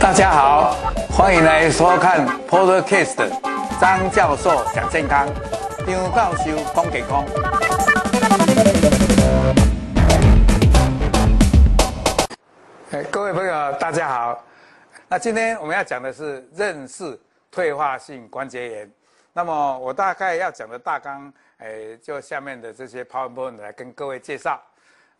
大家好，欢迎来收看 Podcast 张教授讲健康，张教授讲健康。各位朋友，大家好。那今天我们要讲的是认识退化性关节炎。那么我大概要讲的大纲，哎，就下面的这些 PowerPoint 来跟各位介绍。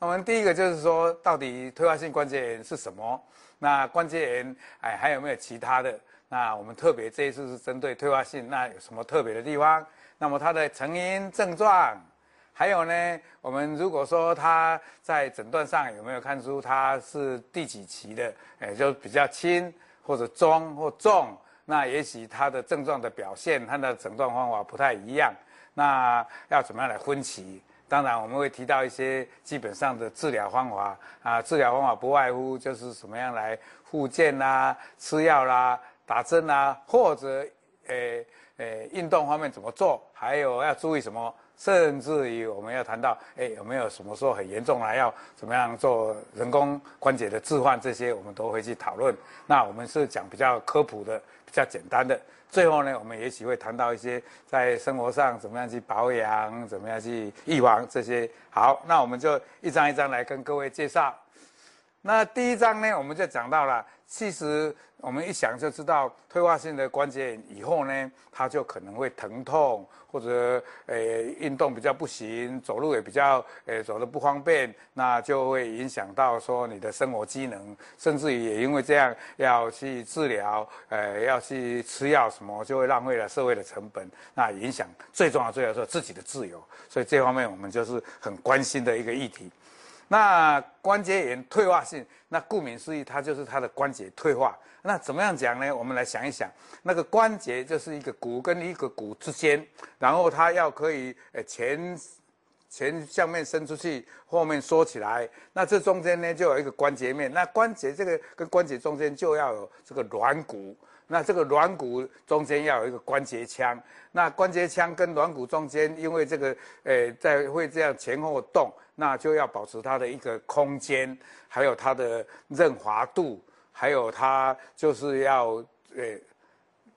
我们第一个就是说，到底退化性关节炎是什么？那关节炎，哎，还有没有其他的？那我们特别这一次是针对退化性，那有什么特别的地方？那么它的成因、症状，还有呢，我们如果说它在诊断上有没有看出它是第几期的？哎，就比较轻或者中或重，那也许它的症状的表现，它的诊断方法不太一样。那要怎么样来分期？当然，我们会提到一些基本上的治疗方法啊，治疗方法不外乎就是什么样来复健啦、吃药啦、打针啦，或者诶诶运动方面怎么做，还有要注意什么，甚至于我们要谈到诶有没有什么时候很严重了，要怎么样做人工关节的置换，这些我们都会去讨论。那我们是讲比较科普的、比较简单的。最后呢，我们也许会谈到一些在生活上怎么样去保养，怎么样去预防这些。好，那我们就一张一张来跟各位介绍。那第一章呢，我们就讲到了，其实。我们一想就知道，退化性的关节炎以后呢，它就可能会疼痛，或者呃运动比较不行，走路也比较呃走的不方便，那就会影响到说你的生活机能，甚至于也因为这样要去治疗，呃要去吃药什么，就会浪费了社会的成本，那影响最重要最重要是自己的自由，所以这方面我们就是很关心的一个议题。那关节炎退化性，那顾名思义，它就是它的关节退化。那怎么样讲呢？我们来想一想，那个关节就是一个骨跟一个骨之间，然后它要可以诶前前向面伸出去，后面缩起来。那这中间呢就有一个关节面，那关节这个跟关节中间就要有这个软骨。那这个软骨中间要有一个关节腔，那关节腔跟软骨中间，因为这个诶在会这样前后动。那就要保持它的一个空间，还有它的润滑度，还有它就是要诶、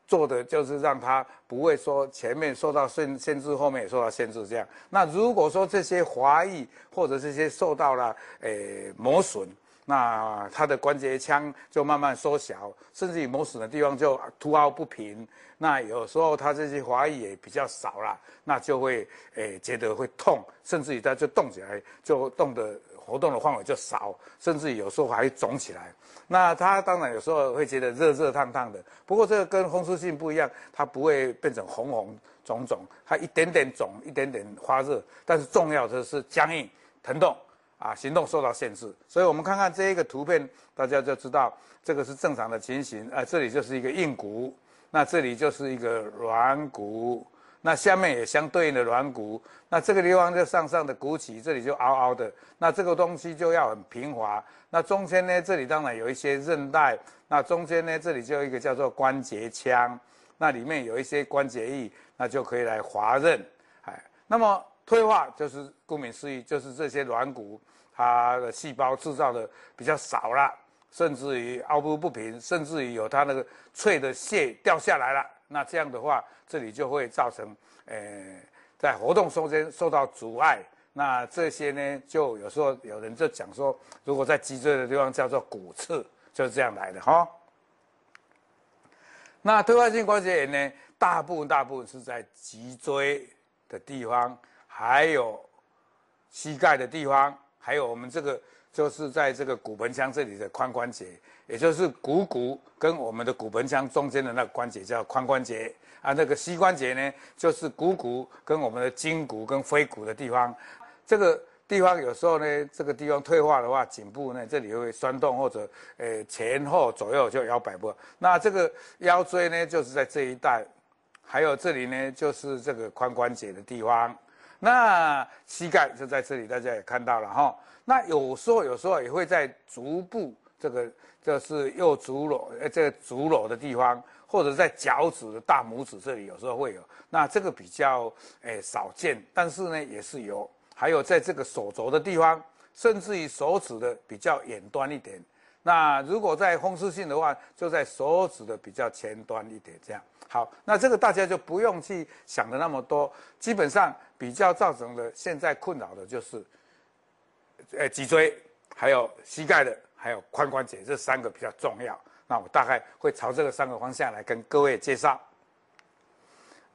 做的就是让它不会说前面受到限限制，后面也受到限制这样。那如果说这些滑液或者这些受到了诶、磨损，那它的关节腔就慢慢缩小，甚至于磨损的地方就凸凹不平。那有时候它这些滑液也比较少了，那就会诶、觉得会痛，甚至于它就动起来就动的活动的范围就少，甚至有时候还肿起来。那它当然有时候会觉得热热烫烫的，不过这个跟风湿性不一样，它不会变成红红肿肿，它一点点肿，一点点发热，但是重要的是僵硬疼痛啊，行动受到限制。所以我们看看这一个图片，大家就知道这个是正常的情形。啊，这里就是一个硬骨。那这里就是一个软骨，那下面也相对应的软骨，那这个地方就上上的鼓起，这里就凹凹的，那这个东西就要很平滑。那中间呢，这里当然有一些韧带，那中间呢，这里就有一个叫做关节腔，那里面有一些关节液，那就可以来滑韧。哎，那么退化就是顾名思义，就是这些软骨它的细胞制造的比较少了。甚至于凹凸不平，甚至于有它那个脆的屑掉下来了，那这样的话，这里就会造成，呃，在活动中间受到阻碍。那这些呢，就有时候有人就讲说，如果在脊椎的地方叫做骨刺，就是这样来的哈。那退化性关节炎呢，大部分大部分是在脊椎的地方，还有膝盖的地方，还有我们这个。就是在这个骨盆腔这里的髋关节，也就是股骨跟我们的骨盆腔中间的那个关节叫髋关节啊。那个膝关节呢，就是股骨跟我们的胫骨跟腓骨的地方。这个地方有时候呢，这个地方退化的话，颈部呢这里会酸痛或者呃前后左右就摇摆不。那这个腰椎呢，就是在这一带，还有这里呢，就是这个髋关节的地方。那膝盖就在这里，大家也看到了哈。那有时候有时候也会在足部这个，就是右足踝呃这个足踝的地方，或者在脚趾的大拇指这里，有时候会有。那这个比较诶少见，但是呢也是有。还有在这个手肘的地方，甚至于手指的比较远端一点。那如果在风湿性的话，就在手指的比较前端一点。这样好，那这个大家就不用去想的那么多。基本上比较造成的现在困扰的就是，呃，脊椎，还有膝盖的，还有髋关节这三个比较重要。那我大概会朝这个三个方向来跟各位介绍。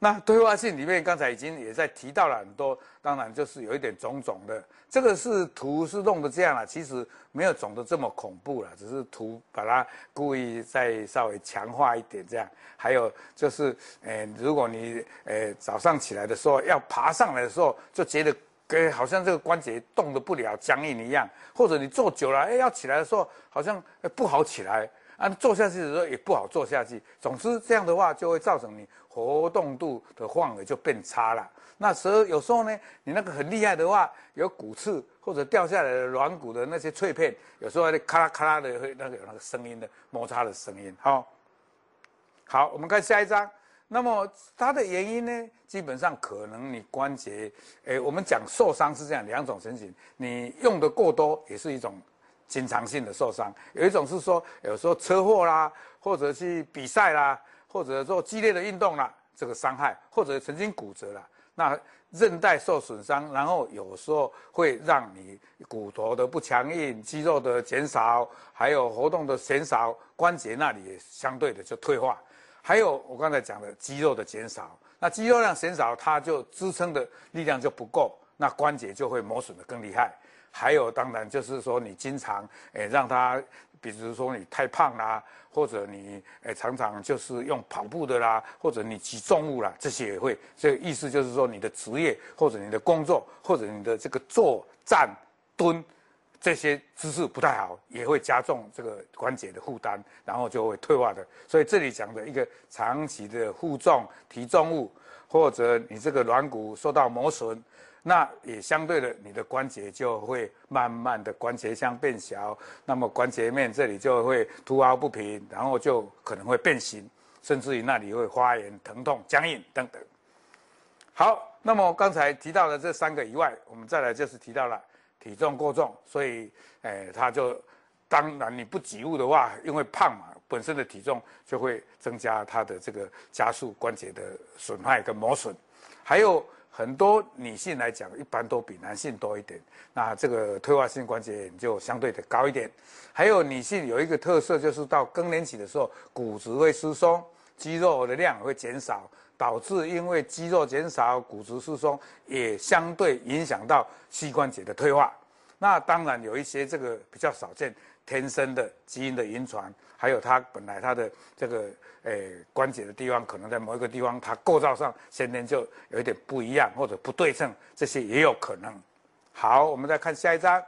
那退化性里面，刚才已经也在提到了很多，当然就是有一点肿肿的。这个是图是弄的这样了，其实没有肿的这么恐怖了，只是图把它故意再稍微强化一点这样。还有就是，呃，如果你呃早上起来的时候要爬上来的时候，就觉得跟好像这个关节动得不了，僵硬一样，或者你坐久了，哎，要起来的时候好像不好起来。啊，坐下去的时候也不好坐下去。总之这样的话，就会造成你活动度的范围就变差了。那时候有时候呢，你那个很厉害的话，有骨刺或者掉下来的软骨的那些脆片，有时候还咔啦咔啦的会那个有那个声音的摩擦的声音。好，好，我们看下一张。那么它的原因呢，基本上可能你关节，诶，我们讲受伤是这样两种情形，你用的过多也是一种。经常性的受伤，有一种是说，有时候车祸啦，或者是比赛啦，或者做激烈的运动啦，这个伤害，或者曾经骨折了，那韧带受损伤，然后有时候会让你骨头的不强硬，肌肉的减少，还有活动的减少，关节那里也相对的就退化。还有我刚才讲的肌肉的减少，那肌肉量减少，它就支撑的力量就不够，那关节就会磨损的更厉害。还有，当然就是说，你经常诶让他，比如说你太胖啦，或者你诶常常就是用跑步的啦，或者你举重物啦，这些也会。这个意思就是说，你的职业或者你的工作或者你的这个坐站蹲这些姿势不太好，也会加重这个关节的负担，然后就会退化的。所以这里讲的一个长期的负重提重物，或者你这个软骨受到磨损。那也相对的，你的关节就会慢慢的关节腔变小，那么关节面这里就会凸凹不平，然后就可能会变形，甚至于那里会发炎、疼痛、僵硬等等。好，那么刚才提到的这三个以外，我们再来就是提到了体重过重，所以，哎，他就当然你不挤物的话，因为胖嘛，本身的体重就会增加它的这个加速关节的损害跟磨损，还有。很多女性来讲，一般都比男性多一点，那这个退化性关节炎就相对的高一点。还有女性有一个特色，就是到更年期的时候，骨质会疏松，肌肉的量会减少，导致因为肌肉减少、骨质疏松，也相对影响到膝关节的退化。那当然有一些这个比较少见。天生的基因的遗传，还有它本来它的这个诶、关节的地方，可能在某一个地方，它构造上先天就有一点不一样或者不对称，这些也有可能。好，我们再看下一张。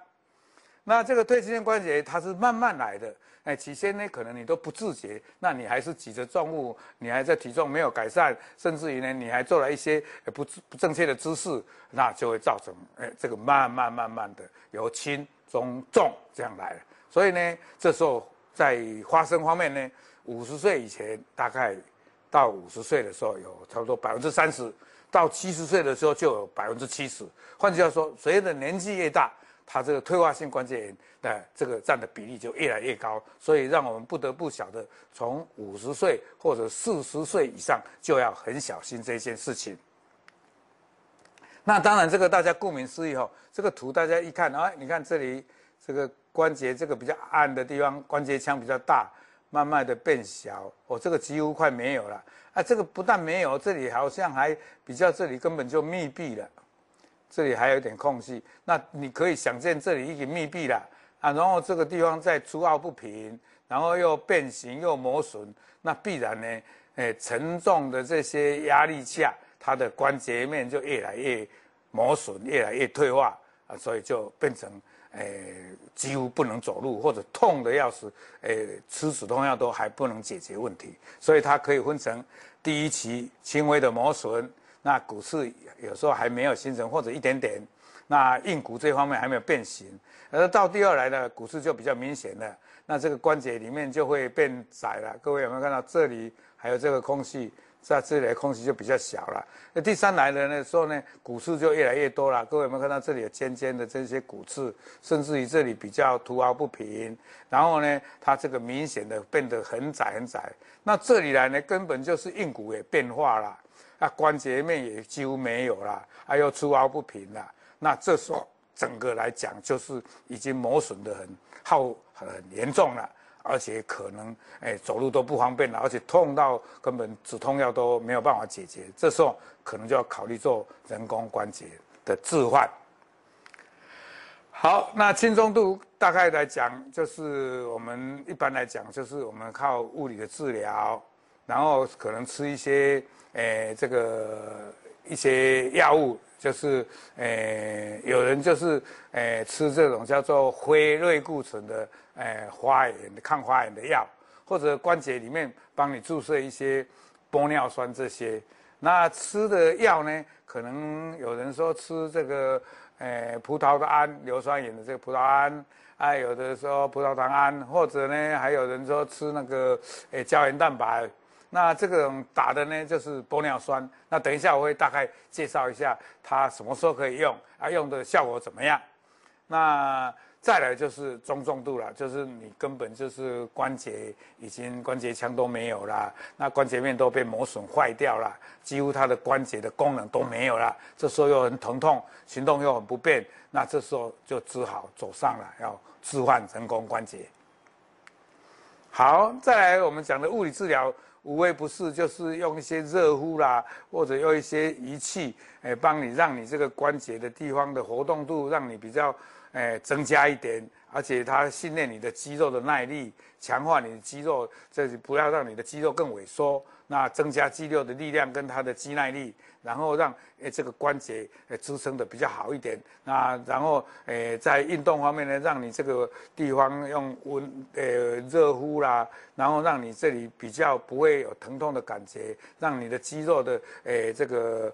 那这个退行性关节它是慢慢来的，哎、起先呢可能你都不自觉，那你还是举着重物，你还在体重没有改善，甚至于呢你还做了一些不不正确的姿势，那就会造成哎、欸、这个慢慢慢慢的由轻中重这样来了。所以呢，这时候在发生方面呢，五十岁以前大概到五十岁的时候有差不多百分之三十，到七十岁的时候就有百分之七十。换句话说，随着年纪越大，它这个退化性关节炎的这个占的比例就越来越高。所以让我们不得不晓得，从五十岁或者四十岁以上就要很小心这件事情。那当然，这个大家顾名思义哈，这个图大家一看，哎，你看这里这个。关节这个比较暗的地方，关节腔比较大，慢慢的变小，哦，这个几乎快没有了。啊，这个不但没有，这里好像还比较这里根本就密闭了，这里还有一点空隙。那你可以想见，这里已经密闭了啊，然后这个地方再凸凹不平，然后又变形又磨损，那必然呢，诶，沉重的这些压力下，它的关节面就越来越磨损，越来越退化啊，所以就变成。诶，几乎不能走路，或者痛得要死，诶，吃止痛药都还不能解决问题，所以它可以分成第一期轻微的磨损，那骨刺有时候还没有形成或者一点点，那硬骨这方面还没有变形，而到第二来的骨刺就比较明显了，那这个关节里面就会变窄了。各位有没有看到这里还有这个空隙，在这里空隙就比较小了。那第三来的时候呢，骨刺就越来越多了。各位有没有看到这里有尖尖的这些骨刺，甚至于这里比较凸凹不平，然后呢，它这个明显的变得很窄很窄。那这里来呢，根本就是硬骨也变化了，啊，关节面也几乎没有了，还有凸凹不平了。那这时候整个来讲，就是已经磨损得很耗很严重了。而且可能诶走路都不方便了，而且痛到根本止痛药都没有办法解决，这时候可能就要考虑做人工关节的置换。好，那轻中度大概来讲，就是我们一般来讲，就是我们靠物理的治疗，然后可能吃一些诶这个一些药物。就是，诶、有人就是，诶、吃这种叫做非类固醇的，诶、欸，发炎的抗花炎的药，或者关节里面帮你注射一些玻尿酸这些。那吃的药呢，可能有人说吃这个，诶、葡萄的胺硫酸盐的这个葡萄胺，啊，有的说葡萄糖胺，或者呢，还有人说吃那个，诶、胶原蛋白。那这个打的呢，就是玻尿酸。那等一下我会大概介绍一下它什么时候可以用，啊，用的效果怎么样。那再来就是中重度了，就是你根本就是关节已经关节腔都没有了，那关节面都被磨损坏掉了，几乎它的关节的功能都没有了。这时候又很疼痛，行动又很不便，那这时候就只好走上了要置换人工关节。好，再来我们讲的物理治疗。无微不至，就是用一些热敷啦，或者用一些仪器，哎，帮你让你这个关节的地方的活动度，让你比较，哎，增加一点，而且它训练你的肌肉的耐力，强化你的肌肉，这是不要让你的肌肉更萎缩。那增加肌肉的力量跟它的肌耐力，然后让诶这个关节诶支撑的比较好一点。那然后诶在运动方面呢，让你这个地方用温诶热敷啦，然后让你这里比较不会有疼痛的感觉，让你的肌肉的诶这个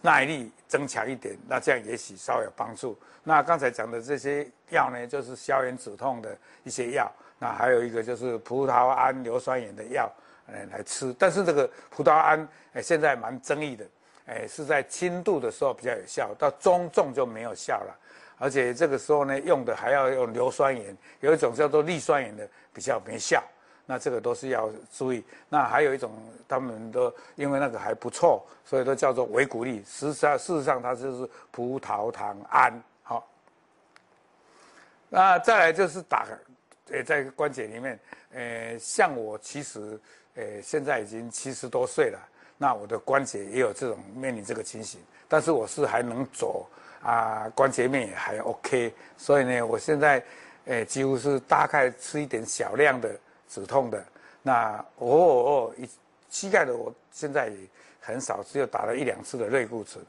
耐力增强一点。那这样也许稍微有帮助。那刚才讲的这些药呢，就是消炎止痛的一些药。那还有一个就是葡萄胺硫酸盐的药。来吃，但是这个葡萄胺，哎，现在蛮争议的，哎，是在轻度的时候比较有效，到中重就没有效了，而且这个时候呢，用的还要用硫酸盐，有一种叫做氯酸盐的比较没效，那这个都是要注意。那还有一种，他们都因为那个还不错，所以都叫做维骨力，实际上事实上它就是葡萄糖胺。好，那再来就是打，呃，在关节里面，呃，像我其实。呃，现在已经七十多岁了，那我的关节也有这种面临这个情形，但是我是还能走啊，关节面也还 OK，所以呢，我现在呃几乎是大概吃一点小量的止痛的，那哦哦，一膝盖的我现在也很少，只有打了一两次的类固醇，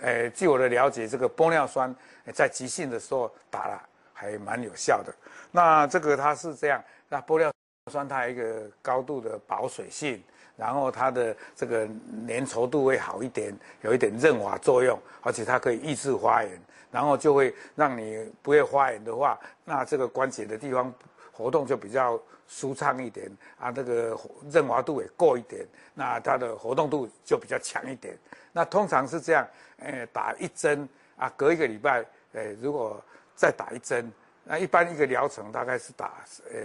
诶，据我的了解，这个玻尿酸在急性的时候打了还蛮有效的，那这个它是这样，那玻尿。酸它有一个高度的保水性，然后它的这个粘稠度会好一点，有一点润滑作用，而且它可以抑制发炎，然后就会让你不会发炎的话，那这个关节的地方活动就比较舒畅一点啊，这个润滑度也够一点，那它的活动度就比较强一点。那通常是这样，呃，打一针啊，隔一个礼拜，呃，如果再打一针，那一般一个疗程大概是打，呃。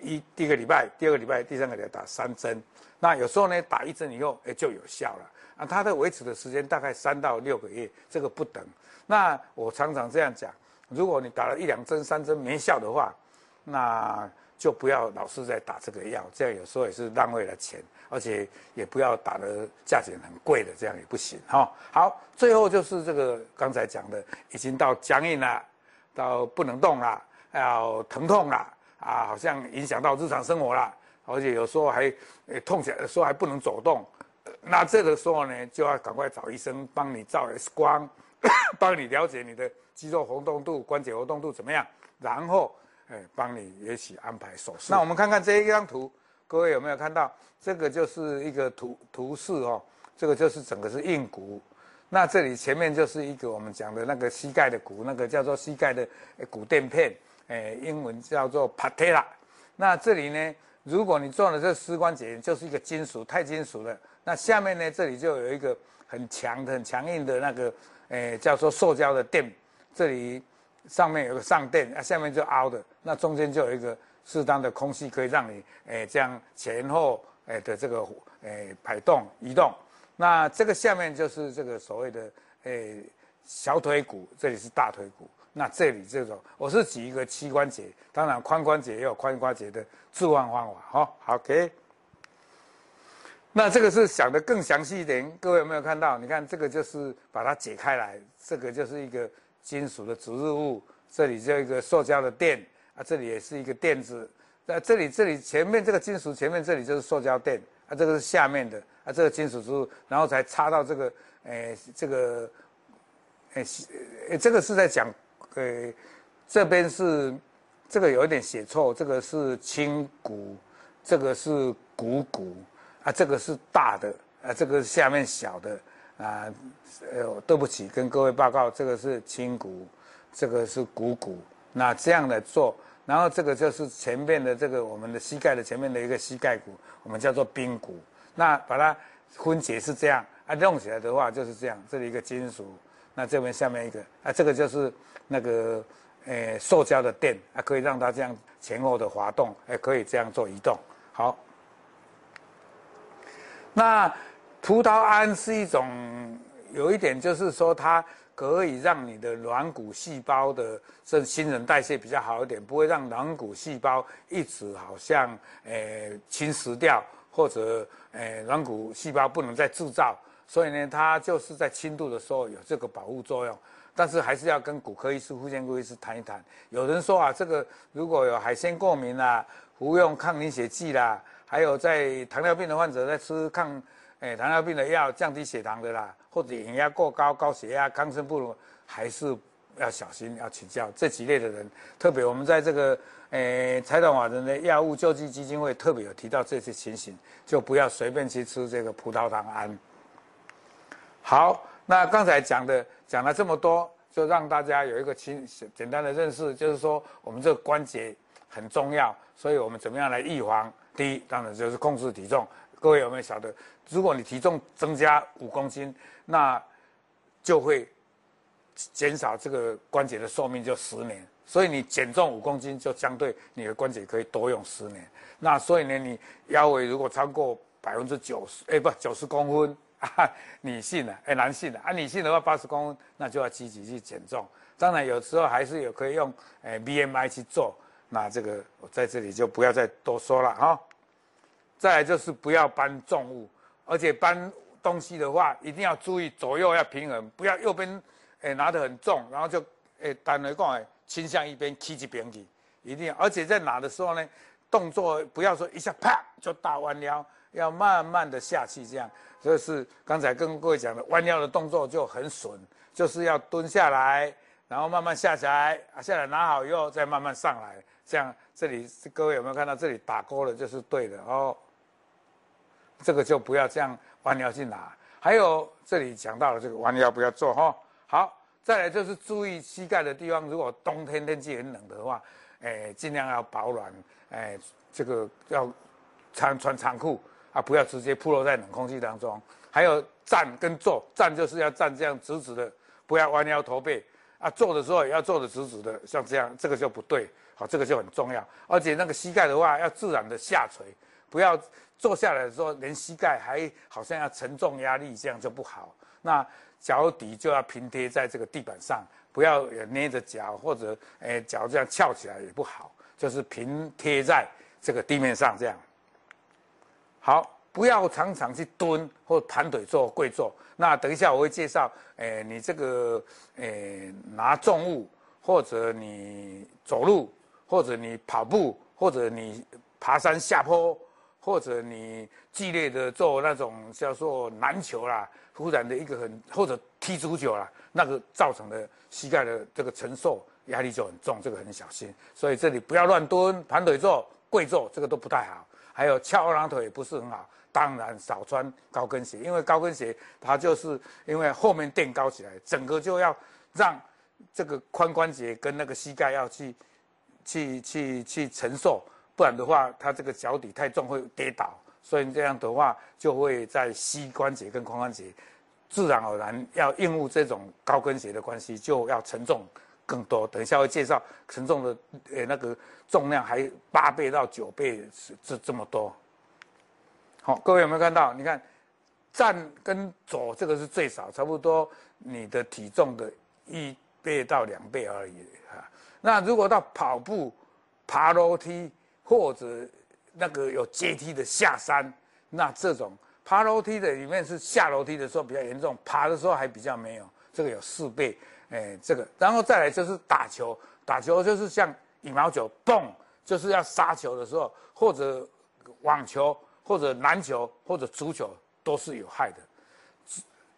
一第一个礼拜，第二个礼拜，第三个礼拜打三针，那有时候呢打一针以后，哎就有效了啊。它的维持的时间大概三到六个月，这个不等。那我常常这样讲，如果你打了一两针、三针没效的话，那就不要老是在打这个药，这样有时候也是浪费了钱，而且也不要打的价钱很贵的，这样也不行哈。好，最后就是这个刚才讲的，已经到僵硬了，到不能动了，要疼痛了。啊，好像影响到日常生活了，而且有时候还诶痛起来的时候还不能走动，那这个时候呢，就要赶快找医生帮你照 X 光，帮你了解你的肌肉活动度、关节活动度怎么样，然后诶帮你也许安排手术。那我们看看这一张图，各位有没有看到？这个就是一个图图示哦，这个就是整个是硬骨，那这里前面就是一个我们讲的那个膝盖的骨，那个叫做膝盖的骨垫片。哎，英文叫做 patella。那这里呢，如果你做了这膝关节就是一个金属钛金属的，那下面呢这里就有一个很强的、很强硬的那个，诶叫做塑胶的垫，这里上面有个上垫，啊下面就凹的，那中间就有一个适当的空隙可以让你诶这样前后诶的这个诶摆动移动。那这个下面就是这个所谓的诶小腿骨，这里是大腿骨。那这里这种，我是举一个膝关节，当然髋关节也有髋关节的置换方法，哈，好，OK。那这个是想得更详细一点，各位有没有看到？你看这个就是把它解开来，这个就是一个金属的植入物，这里就一个塑胶的垫啊，这里也是一个垫子，那这里这里前面这个金属前面这里就是塑胶垫啊，这个是下面的啊，这个金属之后，然后才插到这个，诶，这个，诶，诶，这个是在讲。对，这边是这个有一点写错，这个是胫骨，这个是股骨啊，这个是大的啊，这个是下面小的啊，呃，对不起，跟各位报告，这个是胫骨，这个是股骨。那这样的做，然后这个就是前面的这个我们的膝盖的前面的一个膝盖骨，我们叫做髌骨。那把它分解是这样啊，弄起来的话就是这样，这里一个金属。那这边下面一个啊，这个就是那个诶塑胶的垫啊，可以让它这样前后的滑动，哎，可以这样做移动。好，那葡萄胺是一种有一点就是说，它可以让你的软骨细胞的这新陈代谢比较好一点，不会让软骨细胞一直好像诶侵蚀掉，或者诶软骨细胞不能再制造。所以呢，它就是在轻度的时候有这个保护作用，但是还是要跟骨科医师、复健科医师谈一谈。有人说啊，这个如果有海鲜过敏啦，服用抗凝血剂啦，还有在糖尿病的患者在吃抗诶、糖尿病的药降低血糖的啦，或者血压过高、高血压、抗生素，还是要小心，要请教这几类的人。特别我们在这个诶财团法人的药物救济基金会特别有提到这些情形，就不要随便去吃这个葡萄糖胺。好，那刚才讲的讲了这么多，就让大家有一个轻简单的认识，就是说我们这个关节很重要，所以我们怎么样来预防？第一，当然就是控制体重。各位有没有晓得，如果你体重增加五公斤，那就会减少这个关节的寿命就十年。所以你减重五公斤，就相对你的关节可以多用十年。那所以呢，你腰围如果超过百分之九十，哎，不，九十公分。啊，女性的，哎，男性的，啊，女性的话八十公分，那就要积极去减重。当然，有时候还是有可以用，哎，BMI 去做。那这个我在这里就不要再多说了哈。再来就是不要搬重物，而且搬东西的话，一定要注意左右要平衡，不要右边，哎，拿得很重，然后就，哎，单来讲，哎，倾向一边，踢一边去，一定要。而且在拿的时候呢，动作不要说一下啪就大弯腰。要慢慢的下去，这样，就是刚才跟各位讲的弯腰的动作就很损，就是要蹲下来，然后慢慢下起来，啊，下来拿好以后再慢慢上来，这样，这里各位有没有看到这里打勾的，就是对的哦。这个就不要这样弯腰去拿，还有这里讲到了这个弯腰不要做哈、好，再来就是注意膝盖的地方，如果冬天天气很冷的话，哎，尽量要保暖，哎，这个要穿穿长裤。啊，不要直接暴露在冷空气当中。还有站跟坐，站就是要站这样直直的，不要弯腰驼背。啊，坐的时候也要坐的直直的，像这样，这个就不对。好，这个就很重要。而且那个膝盖的话，要自然的下垂，不要坐下来的时候连膝盖还好像要承重压力，这样就不好。那脚底就要平贴在这个地板上，不要捏着脚或者诶脚这样翘起来也不好，就是平贴在这个地面上这样。好，不要常常去蹲或盘腿坐、跪坐。那等一下我会介绍，诶，你这个诶拿重物，或者你走路，或者你跑步，或者你爬山下坡，或者你剧烈的做那种叫做篮球啦，忽然的一个很或者踢足球啦，那个造成的膝盖的这个承受压力就很重，这个很小心。所以这里不要乱蹲、盘腿坐、跪坐，这个都不太好。还有翘二郎腿也不是很好，当然少穿高跟鞋，因为高跟鞋它就是因为后面垫高起来，整个就要让这个髋关节跟那个膝盖要去去去去承受，不然的话，他这个脚底太重会跌倒，所以这样的话就会在膝关节跟髋关节，自然而然要应付这种高跟鞋的关系，就要承重更多。等一下会介绍承重的呃那个重量还八倍到九倍是这这么多。好，各位有没有看到？你看站跟走这个是最少，差不多你的体重的一倍到两倍而已啊。那如果到跑步、爬楼梯或者那个有阶梯的下山，那这种爬楼梯的里面是下楼梯的时候比较严重，爬的时候还比较没有，这个有四倍，哎，这个，然后再来就是打球，打球就是像羽毛球，蹦，就是要杀球的时候，或者网球，或者篮球，或者足球都是有害的。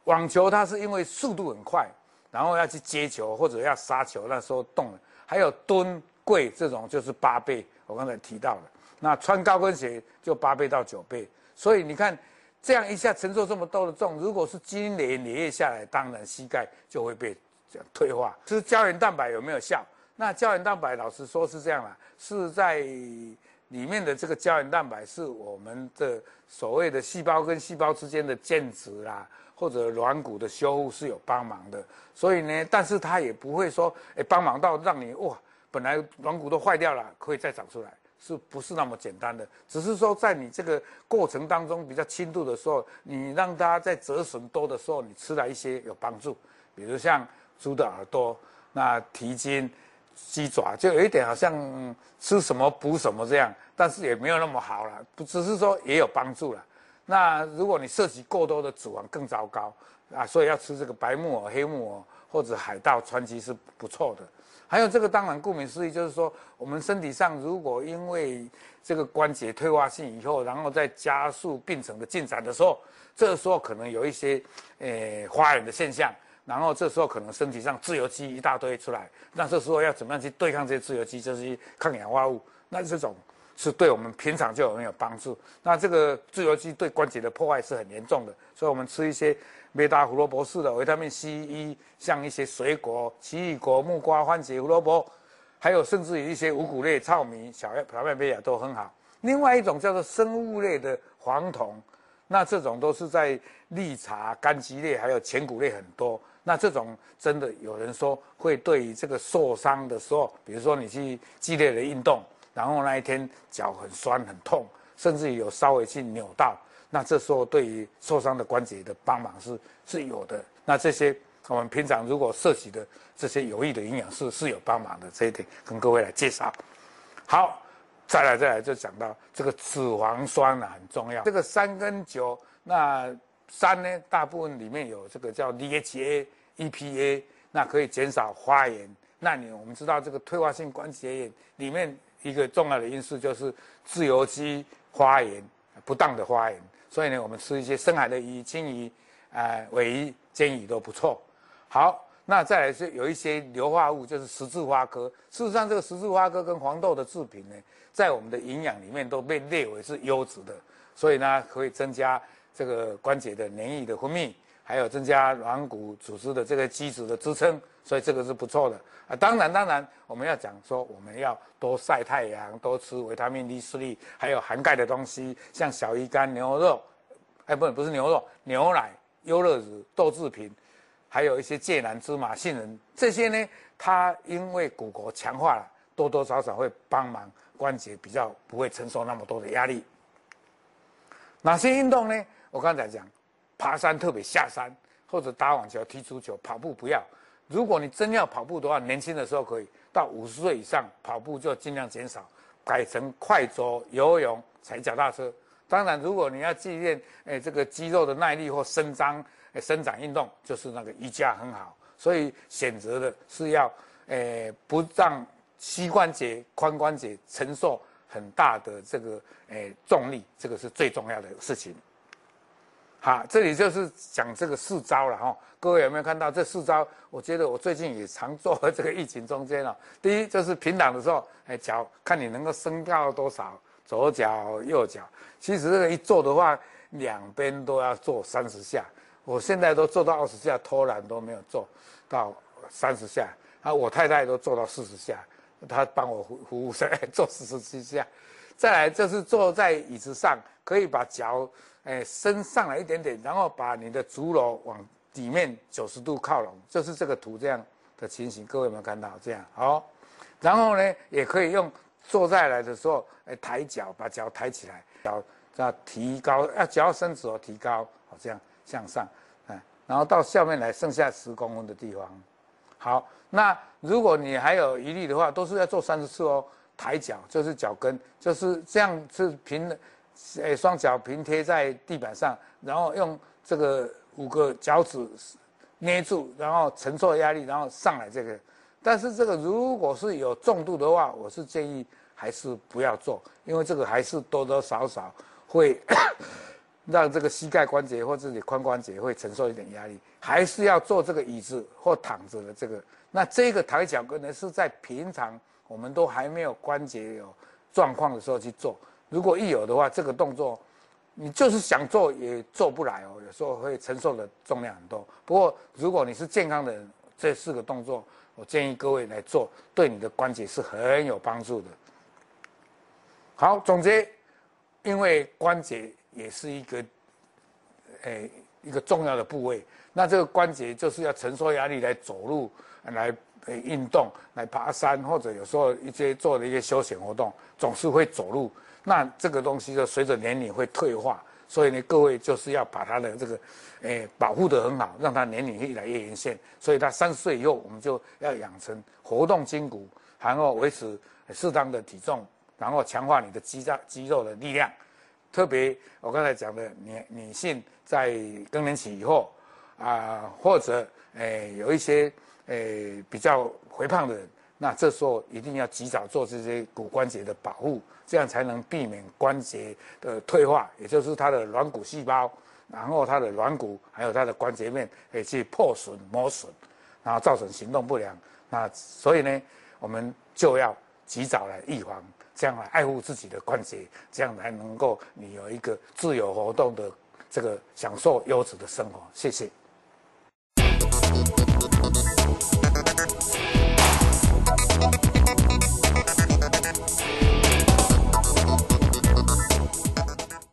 网球它是因为速度很快，然后要去接球或者要杀球，那时候动了。还有蹲贵这种就是八倍，我刚才提到了。那穿高跟鞋就八倍到九倍，所以你看这样一下承受这么多的重，如果是经年累月下来，当然膝盖就会被这样退化。吃胶原蛋白有没有效？那胶原蛋白老实说是这样啦，是在里面的这个胶原蛋白是我们的所谓的细胞跟细胞之间的间质啦。或者软骨的修复是有帮忙的，所以呢，但是它也不会说，诶，帮忙到让你哇，本来软骨都坏掉了，可以再长出来，是不是那么简单的？只是说在你这个过程当中比较轻度的时候，你让它在折损多的时候，你吃了一些有帮助，比如像猪的耳朵、那蹄筋、鸡爪，就有一点好像吃什么补什么这样，但是也没有那么好了，不只是说也有帮助了。那如果你摄取过多的脂肪更糟糕啊，所以要吃这个白木耳、黑木耳或者海盗、川崎是不错的。还有这个当然顾名思义就是说，我们身体上如果因为这个关节退化性以后，然后再加速病程的进展的时候，这时候可能有一些诶发炎的现象，然后这时候可能身体上自由基一大堆出来，那这时候要怎么样去对抗这些自由基，就是抗氧化物，那这种。是对我们平常就很有帮助。那这个自由基对关节的破坏是很严重的，所以我们吃一些贝塔胡萝卜式的维他命 C、E，像一些水果、奇异果、木瓜、番茄、胡萝卜，还有甚至于一些五谷类、糙米、小麦、小麦胚芽都很好。另外一种叫做生物类的黄酮，那这种都是在绿茶、柑橘类还有全谷类很多。那这种真的有人说会对于这个受伤的时候，比如说你去激烈的运动。然后那一天脚很酸很痛，甚至有稍微去扭到，那这时候对于受伤的关节的帮忙是是有的。那这些我们平常如果摄取的这些有益的营养素是有帮忙的，这一点跟各位来介绍。好，再来再来就讲到这个脂肪酸呢很重要。这个三跟九，那三呢大部分里面有这个叫 DHA、EPA，那可以减少发炎。那你我们知道这个退化性关节炎里面。一个重要的因素就是自由基发炎，不当的发炎，所以呢，我们吃一些深海的鱼、青鱼、呃、尾鱼、煎鱼都不错。好，那再来是有一些硫化物，就是十字花科。事实上，这个十字花科跟黄豆的制品呢，在我们的营养里面都被列为是优质的，所以呢，可以增加这个关节的黏液的分泌。还有增加软骨组织的这个基质的支撑，所以这个是不错的啊。当然，当然我们要讲说，我们要多晒太阳，多吃维他命 D 四粒，还有含钙的东西，像小鱼干、牛肉，哎，不，不是牛肉，牛奶、优乐乳、豆制品，还有一些芥蓝、芝麻、杏仁这些呢，它因为骨骼强化了，多多少少会帮忙关节比较不会承受那么多的压力。哪些运动呢？我刚才讲。爬山特别下山，或者打网球、踢足球、跑步不要。如果你真要跑步的话，年轻的时候可以，到五十岁以上跑步就尽量减少，改成快走、游泳、踩脚踏车。当然，如果你要锻炼诶这个肌肉的耐力或伸张诶伸展运动，就是那个瑜伽很好。所以选择的是要诶不让膝关节、髋关节承受很大的这个诶重力，这个是最重要的事情。好，这里就是讲这个四招了哈。各位有没有看到这四招？我觉得我最近也常做这个疫情中间了。第一就是平躺的时候，哎，脚看你能够伸到多少，左脚右脚。其实这个一做的话，两边都要做三十下。我现在都做到二十下，偷懒都没有做到三十下。啊，我太太都做到四十下，他帮我服服务生 做四十七下。再来就是坐在椅子上，可以把脚诶伸上来一点点，然后把你的足踝往底面九十度靠拢，就是这个图这样的情形。各位有没有看到？这样好，然后呢，也可以用坐下来的时候，诶抬脚，把脚抬起来，脚要提高，要脚伸直哦，提高，好这样向上，嗯，然后到下面来，剩下十公分的地方。好，那如果你还有余力的话，都是要做三十次哦。抬脚就是脚跟，就是这样是平的，诶，双脚平贴在地板上，然后用这个五个脚趾捏住，然后承受压力，然后上来这个。但是这个如果是有重度的话，我是建议还是不要做，因为这个还是多多少少会让这个膝盖关节或者你髋关节会承受一点压力，还是要做这个椅子或躺着的这个。那这个抬脚跟呢，是在平常我们都还没有关节有状况的时候去做。如果一有的话，这个动作你就是想做也做不来哦，有时候会承受的重量很多。不过如果你是健康的人，这四个动作我建议各位来做，对你的关节是很有帮助的。好，总结，因为关节也是一个，诶，一个重要的部位。那这个关节就是要承受压力来走路。来运动，来爬山，或者有时候一些做的一些休闲活动，总是会走路。那这个东西就随着年龄会退化，所以呢，各位就是要把它的这个，诶，保护得很好，让它年龄越来越延线。所以他三岁以后，我们就要养成活动筋骨，然后维持适当的体重，然后强化你的肌肉肌肉的力量。特别我刚才讲的女女性在更年期以后，啊、或者诶有一些。诶，比较肥胖的人，那这时候一定要及早做这些骨关节的保护，这样才能避免关节的退化，也就是它的软骨细胞，然后它的软骨还有它的关节面可以去破损磨损，然后造成行动不良。那所以呢，我们就要及早来预防，这样来爱护自己的关节，这样才能够你有一个自由活动的这个享受优质的生活。谢谢。